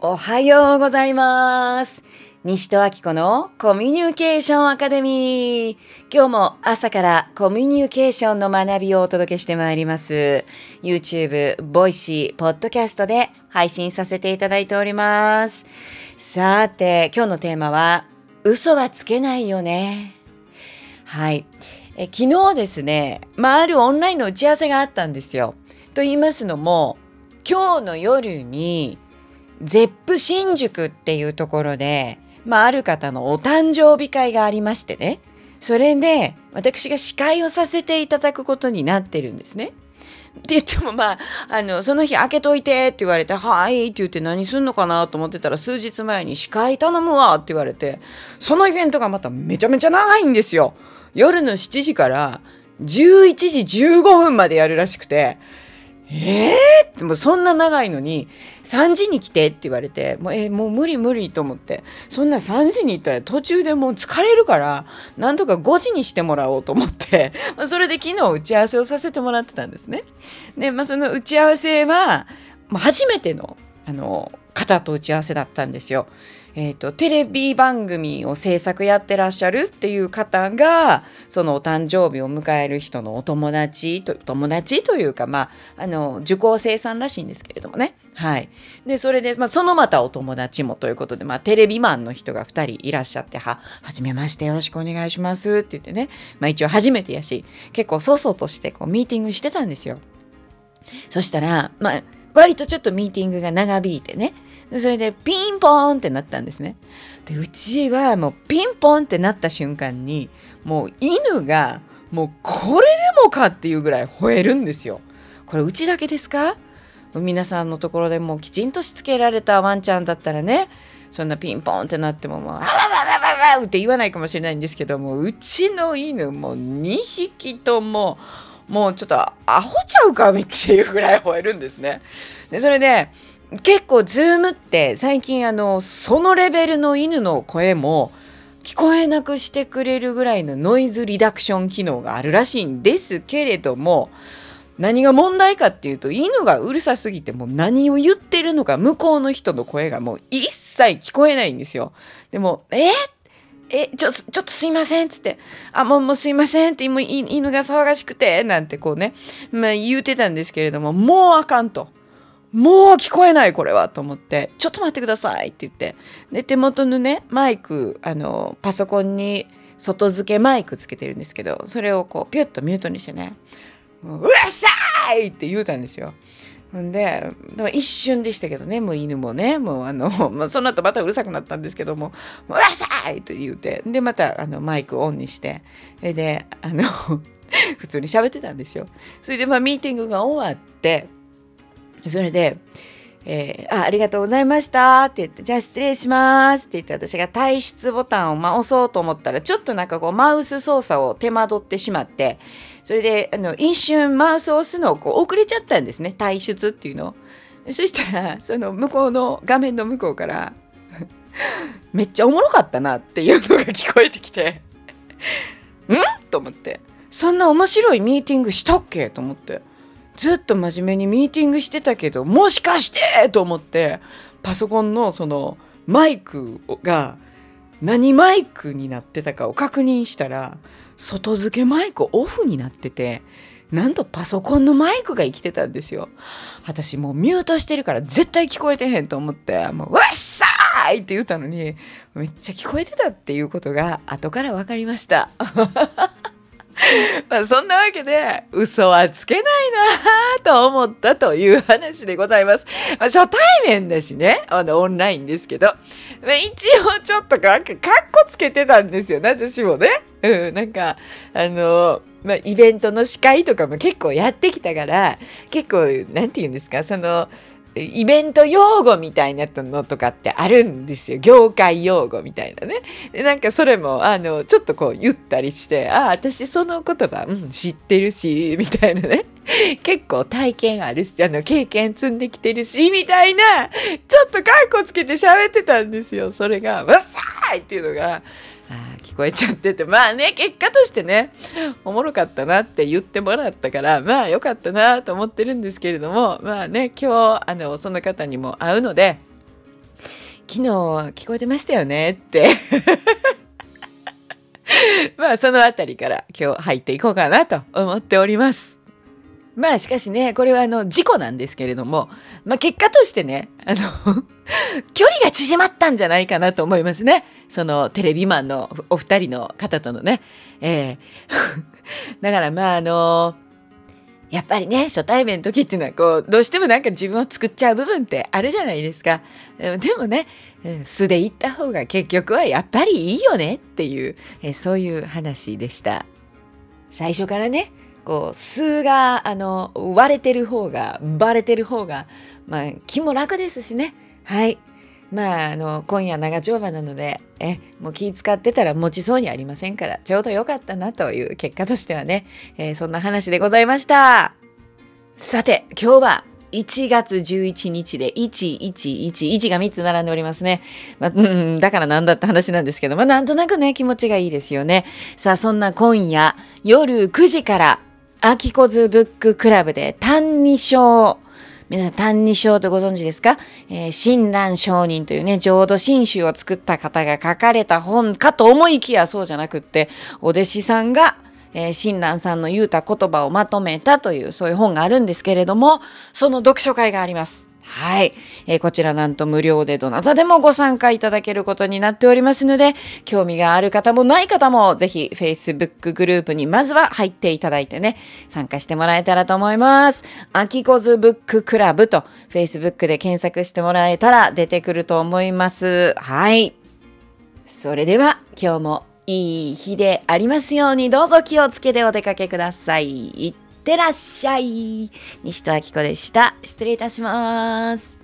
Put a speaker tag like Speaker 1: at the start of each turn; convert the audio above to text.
Speaker 1: おはようございます。西任暁子のコミュニケーションアカデミー。今日も朝からコミュニケーションの学びをお届けしてまいります。YouTube、 Voicy、ポッドキャストで配信させていただいております。さて、今日のテーマは、嘘はつけないよね。はい。え昨日ですね、まあ、あるオンラインの打ち合わせがあったんですよ。と言いますのも、今日の夜に、ゼップ新宿っていうところで、まあ、ある方のお誕生日会がありましてね。それで、私が司会をさせていただくことになってるんですね。って言ってもまあ、あの、その日開けといてって言われて、はいって言って何すんのかなと思ってたら数日前に司会頼むわって言われて、そのイベントがまためちゃめちゃ長いんですよ。夜の7時から11時15分までやるらしくて、えーってもうそんな長いのに3時に来てって言われてもうえーもう無理無理と思ってそんな3時に行ったら途中でもう疲れるからなんとか5時にしてもらおうと思って、それで昨日打ち合わせをさせてもらってたんですね。で、まあ、その打ち合わせは、ま、初めてのあの方と打ち合わせだったんですよ。えーと、テレビ番組を制作やってらっしゃるっていう方がそのお誕生日を迎える人のお友達と友達というか、まあ、あの受講生さんらしいんですけれどもね。はい、でそれで、まあ、そのまたお友達もということで、まあ、テレビマンの人が2人いらっしゃって「ははじめましてよろしくお願いします」って言ってね、まあ、一応初めてやし結構そそとしてこうミーティングしてたんですよ。そしたら、まあ、割とちょっとミーティングが長引いてねそれでピンポーンってなったんですね。でうちはもうピンポーンってなった瞬間にもう犬がもうこれでもかっていうぐらい吠えるんですよ。これうちだけですか？皆さんのところでもうきちんとしつけられたワンちゃんだったらねそんなピンポーンってなってももう「あわわわわわ」って言わないかもしれないんですけどもうちの犬も2匹とももうちょっとアホちゃうかみっていうぐらい吠えるんですね。でそれで結構ズームって最近あのそのレベルの犬の声も聞こえなくしてくれるぐらいのノイズリダクション機能があるらしいんですけれども何が問題かっていうと犬がうるさすぎてもう何を言ってるのか向こうの人の声がもう一切聞こえないんですよ。でも「え？えちょちょっとすいません」っつって「あもうもうすいません」って犬が騒がしくてなんてこうね、まあ、言うてたんですけれどももうあかんと。もう聞こえないこれはと思って「ちょっと待ってください」って言ってで手元のねマイクあのパソコンに外付けマイクつけてるんですけどそれをこうピュッとミュートにしてね「うるさい!」って言うたんですよ。んででも一瞬でしたけどねもう犬もねもうあの、まあ、その後またうるさくなったんですけども「うるさい!」と言うてでまたあのマイクオンにしてであの 普通に喋ってたんですよ。それでまあミーティングが終わってそれで、えー、あ、ありがとうございましたって言って、じゃあ失礼しますって言って、私が退出ボタンを、ま押そうと思ったら、ちょっとなんかこう、マウス操作を手間取ってしまって、それで、あの、一瞬マウスを押すのをこう遅れちゃったんですね。退出っていうのを。そしたら、その向こうの画面の向こうから、めっちゃおもろかったなっていうのが聞こえてきて、ん？と思って、そんな面白いミーティングしたっけ？と思って。ずっと真面目にミーティングしてたけどもしかしてと思ってパソコンのそのマイクが何マイクになってたかを確認したら外付けマイクオフになっててなんとパソコンのマイクが生きてたんですよ。私もうミュートしてるから絶対聞こえてへんと思ってもう「うっさーい!」って言ったのにめっちゃ聞こえてたっていうことが後から分かりました。まあそんなわけで嘘はつけないなと思ったという話でございます。まあ、初対面だしねあのオンラインですけど、まあ、一応ちょっとなんかカッコつけてたんですよね私もね。うん、なんかあのまあ、イベントの司会とかも結構やってきたから結構なんて言うんですかそのイベント用語みたいなのとかってあるんですよ。業界用語みたいなね。でなんかそれもあのちょっとこう言ったりしてああ私その言葉、うん、知ってるしみたいなね。結構体験あるしあの経験積んできてるしみたいなちょっとカッコつけて喋ってたんですよ。それが「うっさい!」っていうのがあ聞こえちゃっててまあね結果としてねおもろかったなって言ってもらったからまあよかったなと思ってるんですけれどもまあね今日あのその方にも会うので昨日聞こえてましたよねって まあそのあたりから今日入っていこうかなと思っております。まあしかしねこれはあの事故なんですけれども、まあ、結果としてねあの距離が縮まったんじゃないかなと思いますねそのテレビマンのお二人の方とのね。えー、だからまああのやっぱりね初対面の時っていうのはこうどうしてもなんか自分を作っちゃう部分ってあるじゃないですか。でもね素で行った方が結局はやっぱりいいよねっていうえそういう話でした。最初からねこう数があの割れてる方がバレてる方が、まあ、気も楽ですしねはいまああの今夜長丁場なのでえもう気使ってたら持ちそうにありませんからちょうど良かったなという結果としてはね、えー、そんな話でございましたさて今日は1月11日で1111が3つ並んでおりますね。まあ、うん、だからなんだって話なんですけど、まあなんとなくね気持ちがいいですよね。さあそんな今夜夜9時からアキコズブッククラブで単二章。皆さん、単二章ってご存知ですか、えー、親鸞上人というね、浄土真宗を作った方が書かれた本かと思いきやそうじゃなくって、お弟子さんが、えー、親鸞さんの言うた言葉をまとめたという、そういう本があるんですけれども、その読書会があります。はい、えー、こちらなんと無料でどなたでもご参加いただけることになっておりますので、興味がある方もない方もぜひ Facebook グループにまずは入っていただいてね、参加してもらえたらと思います。アキコズブッククラブと Facebook で検索してもらえたら出てくると思います。はい。それでは今日もいい日でありますようにどうぞ気をつけてお出かけください。いってらっしゃい。西戸明子でした。失礼いたします。